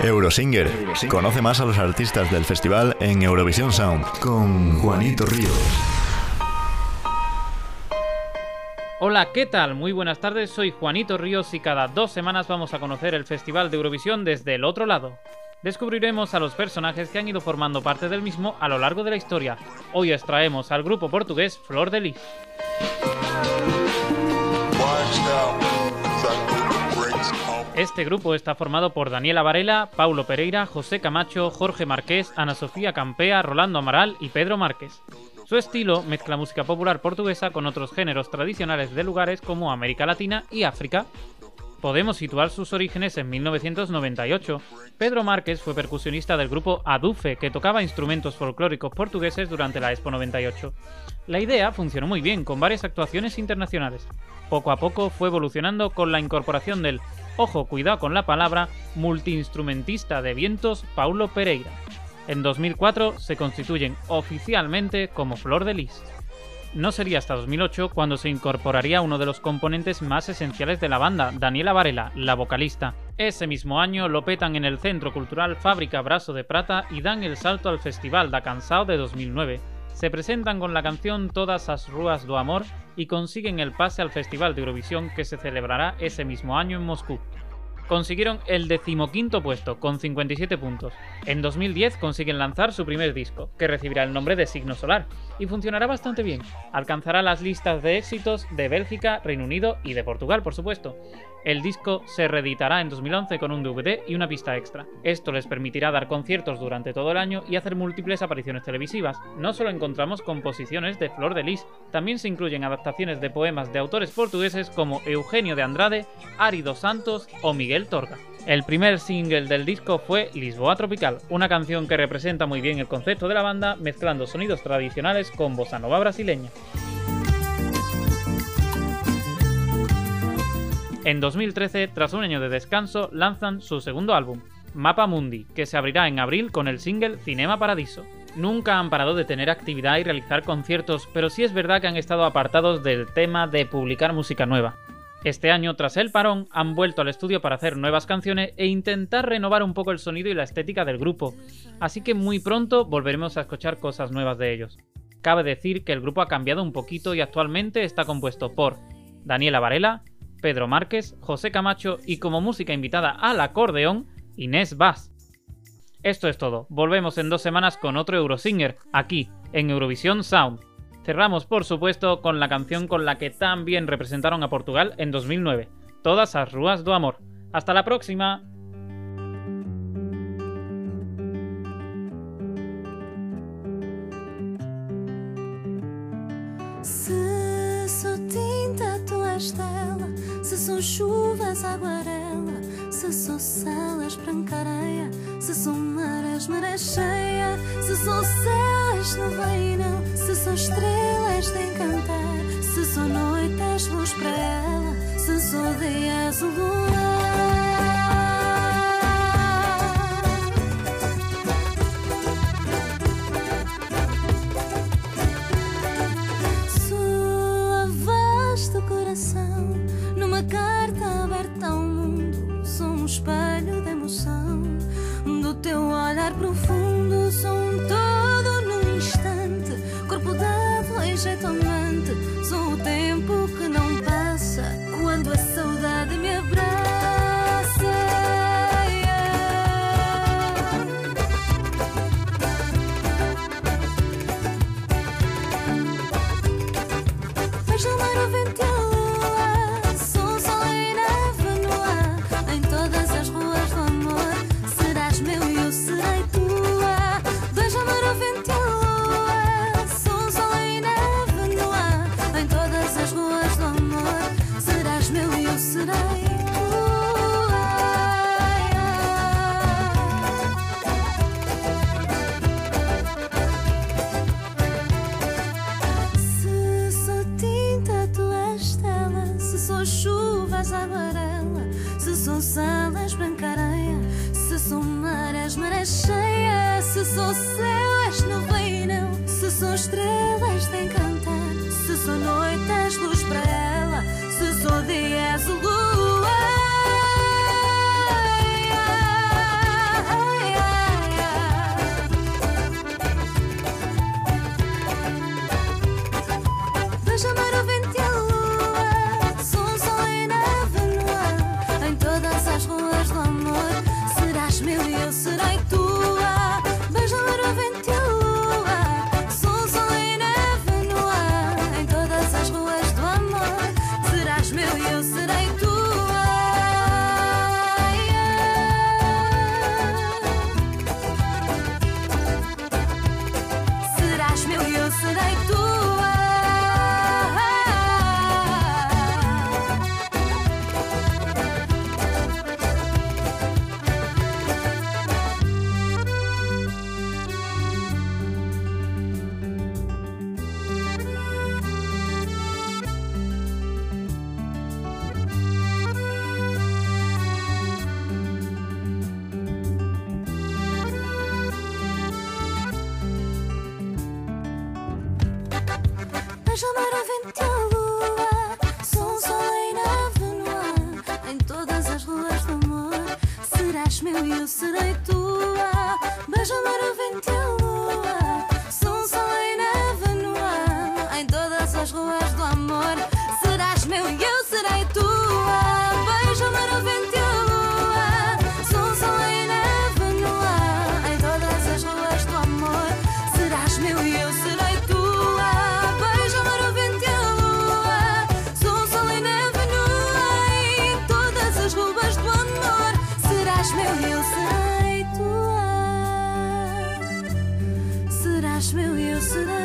Eurosinger. Conoce más a los artistas del festival en Eurovisión Sound con Juanito Ríos. Hola, ¿qué tal? Muy buenas tardes, soy Juanito Ríos y cada dos semanas vamos a conocer el Festival de Eurovisión desde el otro lado. Descubriremos a los personajes que han ido formando parte del mismo a lo largo de la historia. Hoy extraemos al grupo portugués Flor de Lis. Este grupo está formado por Daniela Varela, Paulo Pereira, José Camacho, Jorge Marqués, Ana Sofía Campea, Rolando Amaral y Pedro Márquez. Su estilo mezcla música popular portuguesa con otros géneros tradicionales de lugares como América Latina y África. Podemos situar sus orígenes en 1998. Pedro Márquez fue percusionista del grupo Adufe, que tocaba instrumentos folclóricos portugueses durante la Expo 98. La idea funcionó muy bien, con varias actuaciones internacionales. Poco a poco fue evolucionando con la incorporación del ojo, cuidado con la palabra, multiinstrumentista de vientos Paulo Pereira. En 2004 se constituyen oficialmente como Flor de Lis. No sería hasta 2008 cuando se incorporaría uno de los componentes más esenciales de la banda, Daniela Varela, la vocalista. Ese mismo año lo petan en el Centro Cultural Fábrica Brazo de Prata y dan el salto al Festival da Cansao de 2009. Se presentan con la canción Todas as Ruas do Amor y consiguen el pase al Festival de Eurovisión que se celebrará ese mismo año en Moscú consiguieron el decimoquinto puesto, con 57 puntos. En 2010 consiguen lanzar su primer disco, que recibirá el nombre de Signo Solar, y funcionará bastante bien. Alcanzará las listas de éxitos de Bélgica, Reino Unido y de Portugal, por supuesto. El disco se reeditará en 2011 con un DVD y una pista extra. Esto les permitirá dar conciertos durante todo el año y hacer múltiples apariciones televisivas. No solo encontramos composiciones de Flor de Lis, también se incluyen adaptaciones de poemas de autores portugueses como Eugenio de Andrade, Ari dos Santos o Miguel Torga. El primer single del disco fue Lisboa Tropical, una canción que representa muy bien el concepto de la banda mezclando sonidos tradicionales con bossa nova brasileña. En 2013, tras un año de descanso, lanzan su segundo álbum, Mapa Mundi, que se abrirá en abril con el single Cinema Paradiso. Nunca han parado de tener actividad y realizar conciertos, pero sí es verdad que han estado apartados del tema de publicar música nueva. Este año, tras el parón, han vuelto al estudio para hacer nuevas canciones e intentar renovar un poco el sonido y la estética del grupo, así que muy pronto volveremos a escuchar cosas nuevas de ellos. Cabe decir que el grupo ha cambiado un poquito y actualmente está compuesto por Daniela Varela, Pedro Márquez, José Camacho y como música invitada al acordeón, Inés Bass. Esto es todo, volvemos en dos semanas con otro Eurosinger, aquí, en Eurovisión Sound. Cerramos por supuesto con la canción con la que también representaron a Portugal en 2009, Todas as Ruas do Amor. Hasta la próxima. São chuvas, aguarela Se são salas, branca areia Se são mares, maré cheia Se são céus, neblina são salas, branca areia. Se são marés, maré cheia Se são céus, nuvem não. Se são estrelas de encantar Se são noites, luz para ela Beija-mar o vento e a lua Sou um sol em nave no ar Em todas as ruas do amor Serás meu e eu serei tua Burası